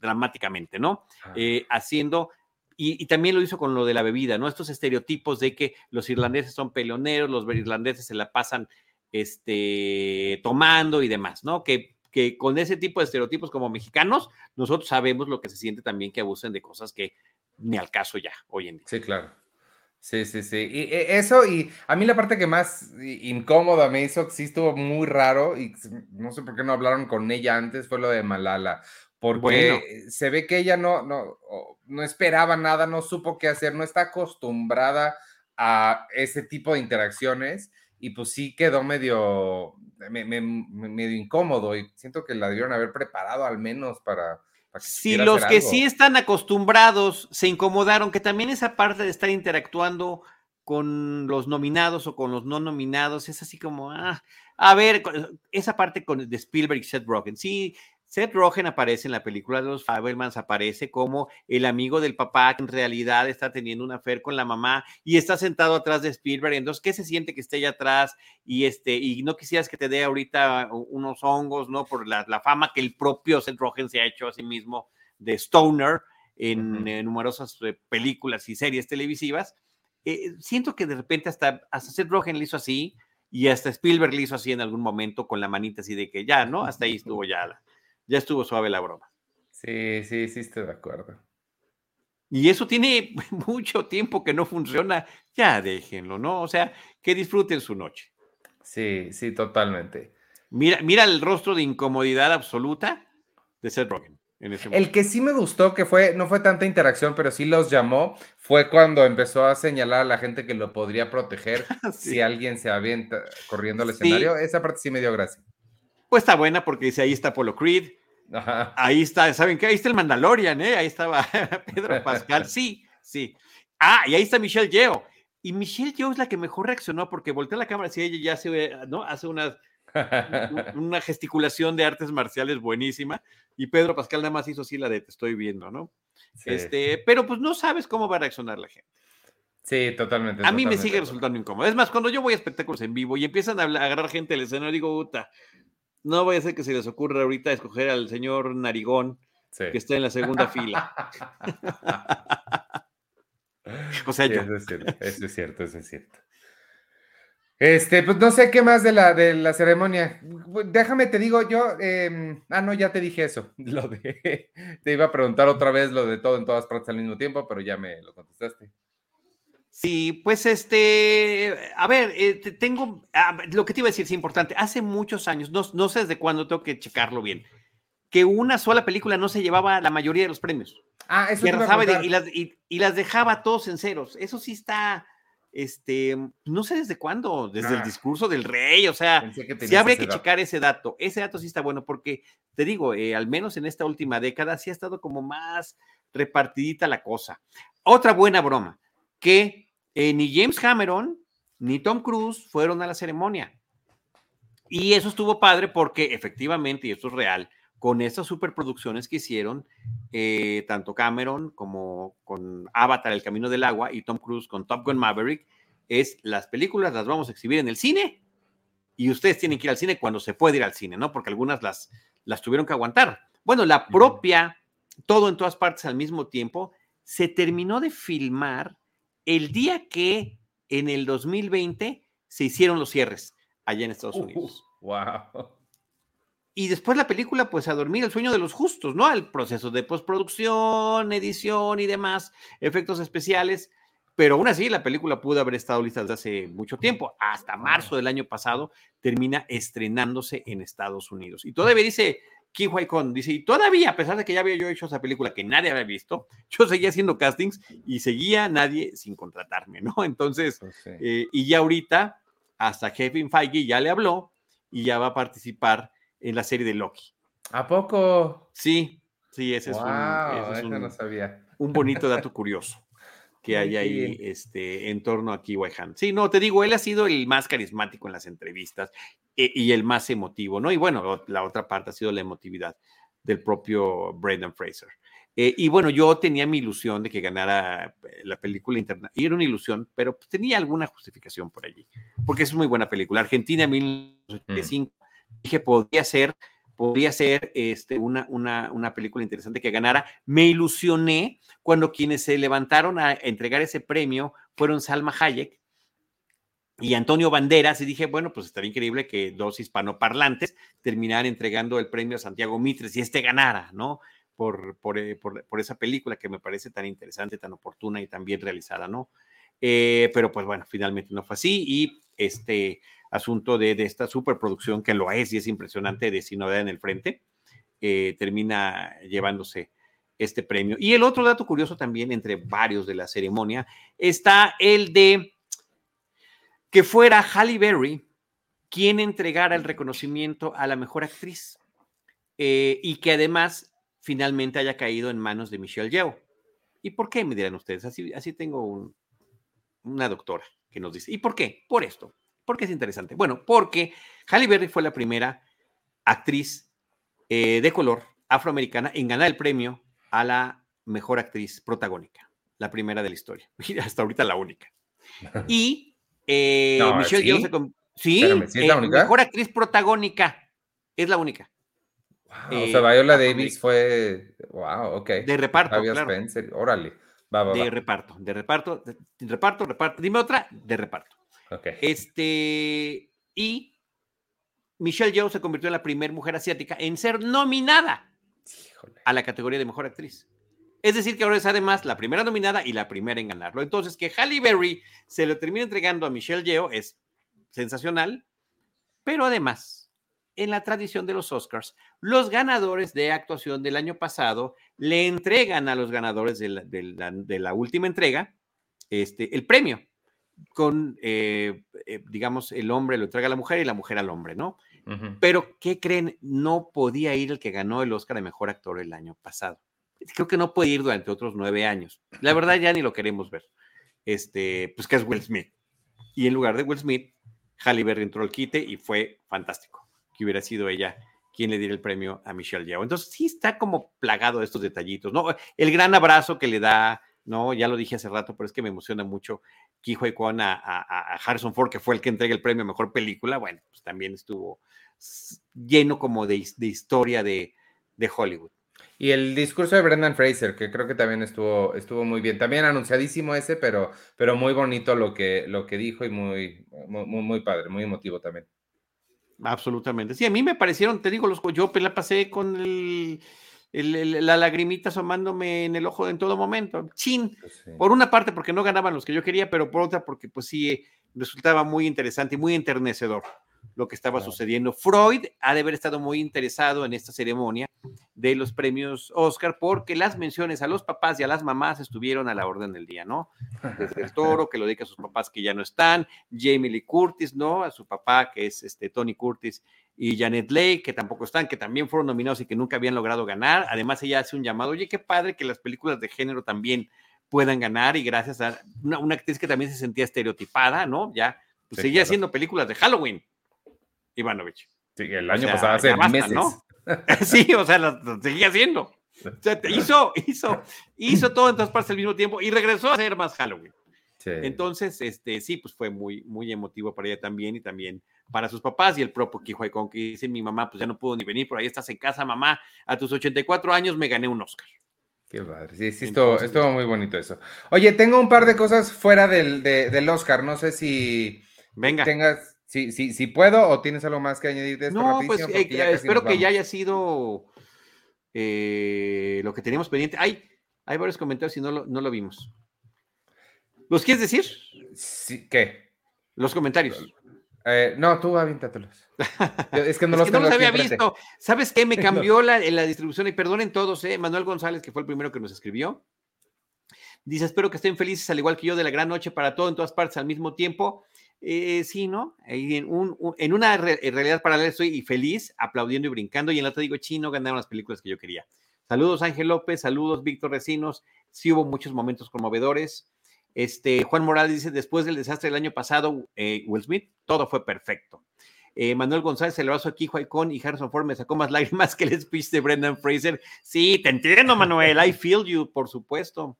dramáticamente, ¿no? Eh, haciendo, y, y también lo hizo con lo de la bebida, ¿no? Estos estereotipos de que los irlandeses son peleoneros, los irlandeses se la pasan este, tomando y demás, ¿no? Que, que con ese tipo de estereotipos como mexicanos, nosotros sabemos lo que se siente también que abusen de cosas que ni al caso ya hoy en día. Sí, claro. Sí, sí, sí. Y eh, eso, y a mí la parte que más incómoda me hizo, sí estuvo muy raro, y no sé por qué no hablaron con ella antes, fue lo de Malala. Porque Bueno. se ve que ella no, no, no esperaba nada, no supo qué hacer, no está acostumbrada a ese tipo de interacciones, y pues sí quedó medio, me- me- me- medio incómodo, y siento que la debieron haber preparado al menos para, para que Si los que algo. sí están acostumbrados se incomodaron, que también esa parte de estar interactuando con los nominados o con los no nominados es así como, ah, a ver, esa parte con, de Spielberg y Seth Rogen. Sí, Seth Rogen aparece en la película de los Fabelmans, aparece como el amigo del papá que en realidad está teniendo una affair con la mamá y está sentado atrás de Spielberg. Entonces, ¿qué se siente que esté allá atrás? Y, este, y no quisieras que te dé ahorita unos hongos, ¿no? Por la, la fama que el propio Seth Rogen se ha hecho a sí mismo de Stoner en, eh, numerosas eh, películas y series televisivas. Eh, siento que de repente hasta, hasta Seth Rogen le hizo así y hasta Spielberg le hizo así en algún momento con la manita así de que ya, ¿no? Hasta ahí estuvo ya, la- ya estuvo suave la broma. Sí, sí, sí, estoy de acuerdo. Y eso tiene mucho tiempo que no funciona. Ya déjenlo, ¿no? O sea, que disfruten su noche. Sí, sí, totalmente. Mira, mira el rostro de incomodidad absoluta de Seth Rogen en ese El que sí me gustó, que fue, no fue tanta interacción, pero sí los llamó, fue cuando empezó a señalar a la gente que lo podría proteger Sí. si alguien se avienta corriendo al Sí. escenario. Esa parte sí me dio gracia. Pues está buena porque dice ahí está Polo Creed, Ajá. ahí está, ¿saben qué? Ahí está el Mandalorian, ¿eh? Ahí estaba Pedro Pascal, sí, sí. Ah, y ahí está Michelle Yeoh. Y Michelle Yeoh es la que mejor reaccionó porque voltea la cámara y ella ya se, ¿no? Hace una, una gesticulación de artes marciales buenísima y Pedro Pascal nada más hizo así la de te estoy viendo, ¿no? Sí. Este, pero pues no sabes cómo va a reaccionar la gente. Sí, totalmente. A mí me sigue resultando incómodo. Es más, cuando yo voy a espectáculos en vivo y empiezan a hablar- a agarrar gente del escenario, digo, puta, no voy a hacer que se les ocurra ahorita escoger al señor Narigón Sí. que está en la segunda fila. O sea, Sí, yo. Eso es cierto, eso es cierto, eso es cierto. Este, pues no sé qué más de la, de la ceremonia. Déjame, te digo yo. em, ah, no, ya te dije eso. Lo de. Te iba a preguntar otra vez lo de todo en todas partes al mismo tiempo, pero ya me lo contestaste. Sí, pues este, a ver, eh, te- tengo, ah, lo que te iba a decir es importante. Hace muchos años, no, no sé desde cuándo, tengo que checarlo bien, que una sola película no se llevaba la mayoría de los premios. Ah, eso te iba a arrasaba y, las, y, y las dejaba todos en ceros. Eso sí está, este, no sé desde cuándo, desde el Ah. discurso del rey, o sea, sí habría que dato. checar ese dato. Ese dato sí está bueno porque, te digo, eh, al menos en esta última década sí ha estado como más repartidita la cosa. Otra buena broma, que eh, ni James Cameron ni Tom Cruise fueron a la ceremonia. Y eso estuvo padre porque efectivamente, y esto es real, con estas superproducciones que hicieron, eh, tanto Cameron como con Avatar, El Camino del Agua, y Tom Cruise con Top Gun Maverick, es las películas las vamos a exhibir en el cine y ustedes tienen que ir al cine cuando se puede ir al cine, ¿no? Porque algunas las, las tuvieron que aguantar. Bueno, la propia, todo en todas partes al mismo tiempo, se terminó de filmar el día que en el 2020 se hicieron los cierres allá en Estados Unidos. wow. Y después la película, pues a dormir el sueño de los justos, ¿no? El proceso de postproducción, edición y demás, efectos especiales. Pero aún así, la película pudo haber estado lista desde hace mucho tiempo. Hasta marzo del año pasado termina estrenándose en Estados Unidos. Y todavía dice Ki Huay Kon, dice, y todavía, a pesar de que ya había yo hecho esa película que nadie había visto, yo seguía haciendo castings y seguía nadie sin contratarme, ¿no? Entonces, Pues sí. eh, y ya ahorita, hasta Kevin Feige ya le habló y ya va a participar en la serie de Loki. ¿A poco? Sí, sí, ese es, un, ese es eso un- no sabía. un bonito dato curioso que hay ahí este, en torno a Kiwai Han. Sí, no, te digo, él ha sido el más carismático en las entrevistas eh, y el más emotivo, ¿no? Y bueno, la otra parte ha sido la emotividad del propio Brendan Fraser. Eh, y bueno, yo tenía mi ilusión de que ganara eh, la película internacional. Y era una ilusión, pero pues, tenía alguna justificación por allí. Porque es muy buena película. Argentina 1985. Dije, podría ser, podría ser este, una, una, una película interesante que ganara. Me ilusioné cuando quienes se levantaron a entregar ese premio fueron Salma Hayek y Antonio Banderas, y dije, bueno, pues estaría increíble que dos hispanoparlantes terminaran entregando el premio a Santiago Mitres y este ganara, ¿no? Por, por, eh, por- por esa película que me parece tan interesante, tan oportuna y tan bien realizada, ¿no? Eh, pero pues bueno, finalmente no fue así y este asunto de, de esta superproducción que lo es y es impresionante de Sinodea en el frente, eh, termina llevándose este premio. Y el otro dato curioso también, entre varios de la ceremonia, está el de que fuera Halle Berry quien entregara el reconocimiento a la mejor actriz eh, y que además finalmente haya caído en manos de Michelle Yeoh. ¿Y por qué? Me dirán ustedes. Así, así tengo un- una doctora que nos dice. ¿Y por qué? Por esto. ¿Por qué es interesante? Bueno, porque Halle Berry fue la primera actriz eh, de color afroamericana en ganar el premio a la mejor actriz protagónica, la primera de la historia, y hasta ahorita la única. Y eh, No, Michelle ¿sí? Yeoh se con- sí, Espérame, ¿sí es la eh, única? mejor actriz protagónica, es la única, Wow, o sea, Viola. Davis fue. Wow, ok. de reparto, claro, Spencer, órale. Va, va, de va. reparto, de reparto, de reparto, reparto, dime otra, de reparto. Ok. Este, y Michelle Yeoh se convirtió en la primera mujer asiática en ser nominada Híjole. a la categoría de mejor actriz. Es decir, que ahora es además la primera nominada y la primera en ganarlo. Entonces, que Halle Berry se lo termine entregando a Michelle Yeoh es sensacional, pero además, en la tradición de los Oscars, los ganadores de actuación del año pasado le entregan a los ganadores de la, de la- de la última entrega este, el premio con, eh, eh, digamos, el hombre lo entrega a la mujer y la mujer al hombre, ¿no? Pero, ¿qué creen? No podía ir el que ganó el Oscar de Mejor Actor el año pasado. Creo que no puede ir durante otros nueve años. La verdad ya ni lo queremos ver. Este, pues que es Will Smith. Y en lugar de Will Smith, Halle Berry entró al quite y fue fantástico que hubiera sido ella quien le diera el premio a Michelle Yeoh. Entonces sí está como plagado de estos detallitos, ¿no? El gran abrazo que le da No, ya lo dije hace rato, pero es que me emociona mucho Kijo Kwon a, a, a, Harrison Ford, que fue el que entrega el premio a mejor película. Bueno, pues también estuvo lleno como de, de historia de, de, Hollywood. Y el discurso de Brendan Fraser, que creo que también estuvo, estuvo muy bien. También anunciadísimo ese, pero, pero muy bonito lo que, lo que dijo y muy, muy, muy padre, muy emotivo también. Absolutamente. Sí, a mí me parecieron, te digo, los yo la pasé con el, el, la lagrimita asomándome en el ojo en todo momento. Chin. Pues por una parte porque no ganaban los que yo quería, pero por otra porque pues sí resultaba muy interesante y muy enternecedor lo que estaba sucediendo. Freud ha de haber estado muy interesado en esta ceremonia de los premios Oscar porque las menciones a los papás y a las mamás estuvieron a la orden del día, ¿no? Desde el toro, que lo dedica a sus papás que ya no están, Jamie Lee Curtis, ¿no? A su papá, que es este Tony Curtis, y Janet Leigh, que tampoco están, que también fueron nominados y que nunca habían logrado ganar. Además, ella hace un llamado, oye, qué padre que las películas de género también puedan ganar y gracias a una, actriz que también se sentía estereotipada, ¿no? Ya pues, seguía haciendo películas de Halloween. Ivanovich. Sí, el año pasado, hace meses. ¿no? sí, o sea, lo, seguía haciendo. O sea, hizo, hizo, hizo todo en todas partes al mismo tiempo y regresó a hacer más Halloween. Sí. Entonces, este, sí, pues fue muy, muy emotivo para ella también y también para sus papás y el propio Kijuaycón que dice mi mamá, pues ya no pudo ni venir, por ahí estás en casa, mamá, a tus 84 años me gané un Oscar. Qué padre, sí, sí, estuvo, estuvo, muy bonito eso. Oye, tengo un par de cosas fuera del, del Oscar, no sé si Venga. tengas Sí, sí, sí puedo o tienes algo más que añadir de esto. No, pues eh, espero que ya haya sido eh, lo que teníamos pendiente. Hay, hay varios comentarios y no lo, no lo vimos. ¿Los quieres decir? Sí, ¿Qué? Los comentarios. Eh, no, tú avíntatelos. Es que no, los, no los había visto. ¿Sabes qué? Me cambió la, la, distribución y perdonen todos, ¿eh? Manuel González, que fue el primero que nos escribió. Dice, espero que estén felices al igual que yo de la gran noche para todo en todas partes al mismo tiempo. Eh, sí, ¿no? En, un, en una realidad paralela estoy feliz, aplaudiendo y brincando, y en la otra digo, chino, ganaron las películas que yo quería. Saludos Ángel López, saludos Víctor Recinos, sí hubo muchos momentos conmovedores. Este, Juan Morales dice, después del desastre del año pasado, eh, Will Smith, todo fue perfecto. Eh, Manuel González, el abrazo aquí, Juaicón y Harrison Ford me sacó más lágrimas que el speech de Brendan Fraser. Sí, te entiendo, Manuel, I feel you, por supuesto.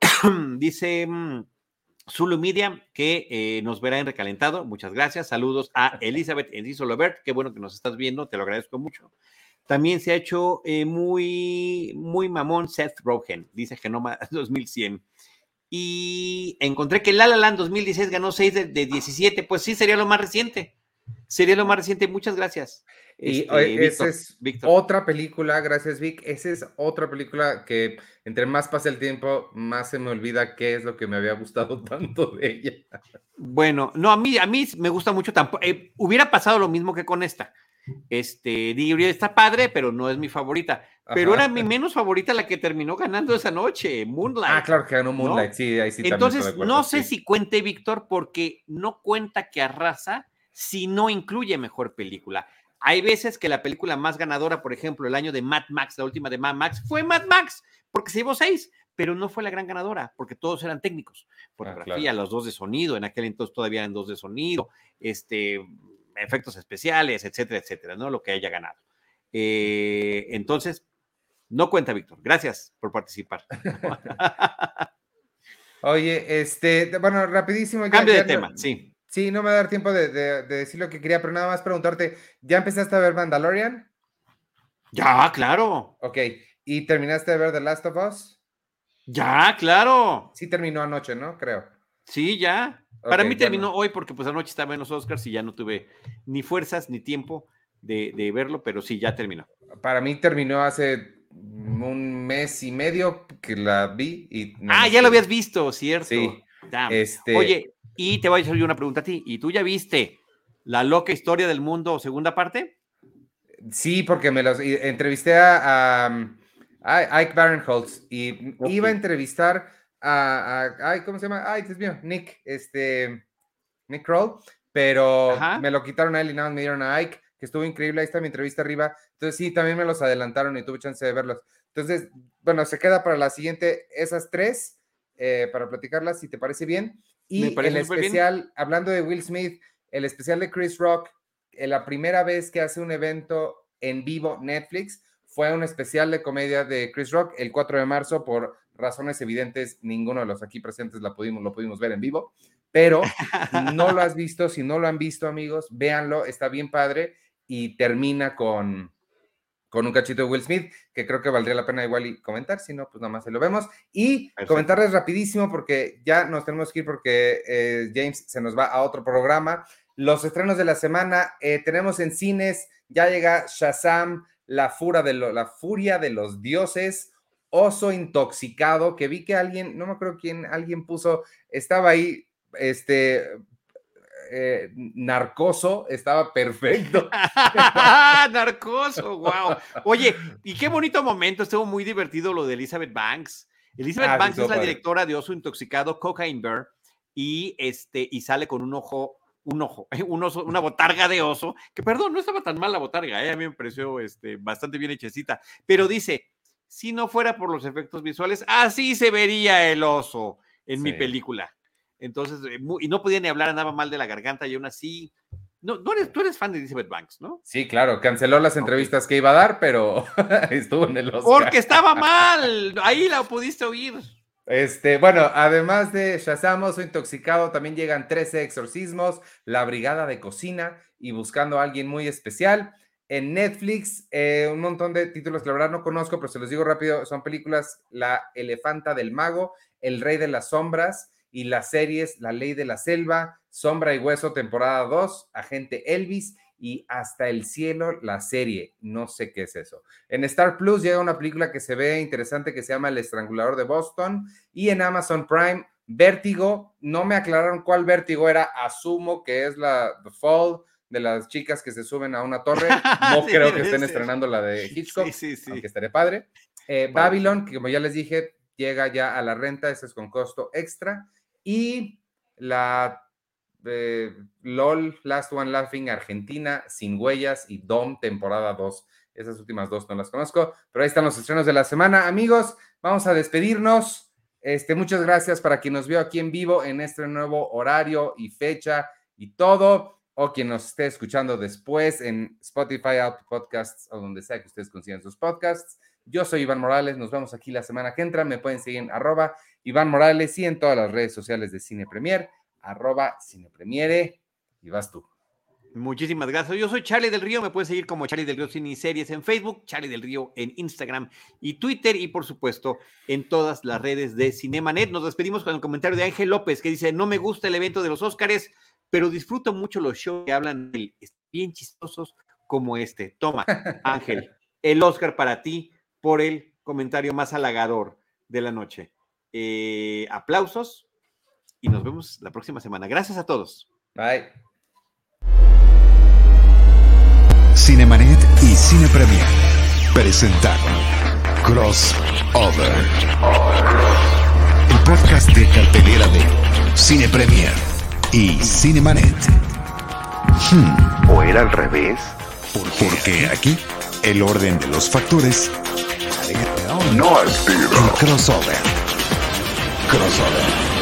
dice... Mm, Zulu Media, que eh, nos verá en recalentado. Muchas gracias. Saludos a Elizabeth Enciso Lobert. Qué bueno que nos estás viendo, te lo agradezco mucho. También se ha hecho eh, muy, muy mamón Seth Rogen, dice Genoma 2100. Y encontré que La La Land 2016 ganó 6 de, de 17. Pues sí, sería lo más reciente. Sería lo más reciente. Muchas gracias. Y este, esa es otra película, gracias Vic, esa es otra película que entre más pasa el tiempo, más se me olvida qué es lo que me había gustado tanto de ella. Bueno, no, a mí, a mí me gusta mucho tampoco. Eh, hubiera pasado lo mismo que con esta. Este, diría, está padre, pero no es mi favorita. Pero era mi menos favorita la que terminó ganando esa noche, Moonlight. Ah, claro que ganó Moonlight, sí, ahí sí. Entonces, no sé si cuente, Víctor, porque no cuenta que arrasa si no incluye mejor película. Hay veces que la película más ganadora, por ejemplo, el año de Mad Max, la última de Mad Max, fue Mad Max, porque se llevó seis, pero no fue la gran ganadora, porque todos eran técnicos. Ah, Fotografía, los dos de sonido, en aquel entonces todavía eran dos de sonido, este, efectos especiales, etcétera, etcétera, ¿no? Lo que haya ganado. Eh, entonces, no cuenta, Víctor. Gracias por participar. Oye, este, bueno, rapidísimo. Cambio de tema, sí. Sí, no me va a dar tiempo de, decir lo que quería, pero nada más preguntarte, ¿ya empezaste a ver Mandalorian? Ya, claro. Ok, ¿y terminaste de ver The Last of Us? Ya, claro. Sí terminó anoche, ¿no? Creo. Sí, ya. Para mí terminó hoy porque pues anoche estaba en los Oscars y ya no tuve ni fuerzas ni tiempo de, verlo, pero sí, ya terminó. Para mí terminó hace un mes y medio que la vi y... ah, ya lo habías visto, ¿cierto? Sí. Este... Oye, y te voy a hacer yo una pregunta a ti. ¿Y tú ya viste La loca historia del mundo, segunda parte? Sí, porque me los entrevisté a, a, Ike Barinholtz y iba a entrevistar a, ¿cómo se llama? Ay, Dios mío, Nick, este, Nick Kroll, pero me lo quitaron a él y nada más me dieron a Ike, que estuvo increíble, ahí está mi entrevista arriba. Entonces sí, también me los adelantaron y tuve chance de verlos. Entonces, bueno, se queda para la siguiente esas tres, eh, para platicarlas, si te parece bien. Y el especial, hablando de Will Smith, el especial de Chris Rock, eh, la primera vez que hace un evento en vivo Netflix fue un especial de comedia de Chris Rock el 4 de marzo por razones evidentes, ninguno de los aquí presentes la pudimos, lo pudimos ver en vivo, pero no lo has visto, si no lo han visto, amigos, véanlo, está bien padre y termina con, con un cachito de Will Smith, que creo que valdría la pena igual y comentar, si no, pues nada más se lo vemos. Y comentarles rapidísimo, porque ya nos tenemos que ir porque eh, James se nos va a otro programa. Los estrenos de la semana, eh, tenemos en cines, ya llega Shazam, la, fura de la furia de los dioses, oso intoxicado, que vi que alguien, no me acuerdo quién, alguien puso, estaba ahí, este, eh, narcoso estaba perfecto. narcoso, wow. Oye, y qué bonito momento, estuvo muy divertido lo de Elizabeth Banks. Elizabeth ah, Banks es la directora de Oso Intoxicado, Cocaine Bear, y, este, y sale con un ojo, un ojo, un oso, una botarga de oso, que perdón, no estaba tan mal la botarga, eh, a mí me pareció este, bastante bien hechecita, pero dice, si no fuera por los efectos visuales, así se vería el oso en mi película. Entonces, eh, y no podía ni hablar nada mal de la garganta y aún así. No, no eres, tú eres fan de Elizabeth Banks, ¿no? Sí, claro, canceló las entrevistas que iba a dar, pero estuvo en el Oscar. Porque estaba mal, ahí la pudiste oír. Este, bueno, además de Shazam, Oso Intoxicado, también llegan 13 exorcismos, La Brigada de Cocina y Buscando a Alguien Muy Especial. En Netflix, eh, un montón de títulos que la verdad no conozco, pero se los digo rápido, son películas La Elefanta del Mago, El Rey de las Sombras, y las series La Ley de la Selva, Sombra y Hueso, temporada 2, Agente Elvis y Hasta el Cielo, la serie. No sé qué es eso. En Star Plus llega una película que se ve interesante que se llama El Estrangulador de Boston y en Amazon Prime, Vértigo. No me aclararon cuál Vértigo era. Asumo que es la The Fall de las chicas que se suben a una torre. No creo que estén estrenando la de Hitchcock, sí, aunque estaré padre. Eh, Babylon, que como ya les dije, llega ya a la renta, ese es con costo extra y la LOL Last One Laughing Argentina sin huellas y DOM temporada 2. Esas últimas dos no las conozco, pero ahí están los estrenos de la semana. Amigos, vamos a despedirnos. Este, muchas gracias para quien nos vio aquí en vivo en este nuevo horario y fecha y todo, o quien nos esté escuchando después en Spotify, Apple Podcasts o donde sea que ustedes consigan sus podcasts. Yo soy Iván Morales, nos vemos aquí la semana que entra. Me pueden seguir en arroba Iván Morales y en todas las redes sociales de Cine Premier, arroba Cine Premiere, y vas tú. Muchísimas gracias. Yo soy Charlie del Río. Me pueden seguir como Charlie del Río Cine y Series en Facebook, Charlie del Río en Instagram y Twitter y por supuesto en todas las redes de Cinemanet. Nos despedimos con el comentario de Ángel López que dice, no me gusta el evento de los Óscares, pero disfruto mucho los shows que hablan de bien chistosos como este. Toma, Ángel, el Óscar para ti por el comentario más halagador de la noche. Eh, aplausos y nos vemos la próxima semana. Gracias a todos. Bye. Cinemanet y Cine Premier presentaron Crossover, el podcast de cartelera de Cine Premier y Cinemanet. Hmm. ¿O era al revés? Porque aquí el orden de los factores no es El crossover. Crossover.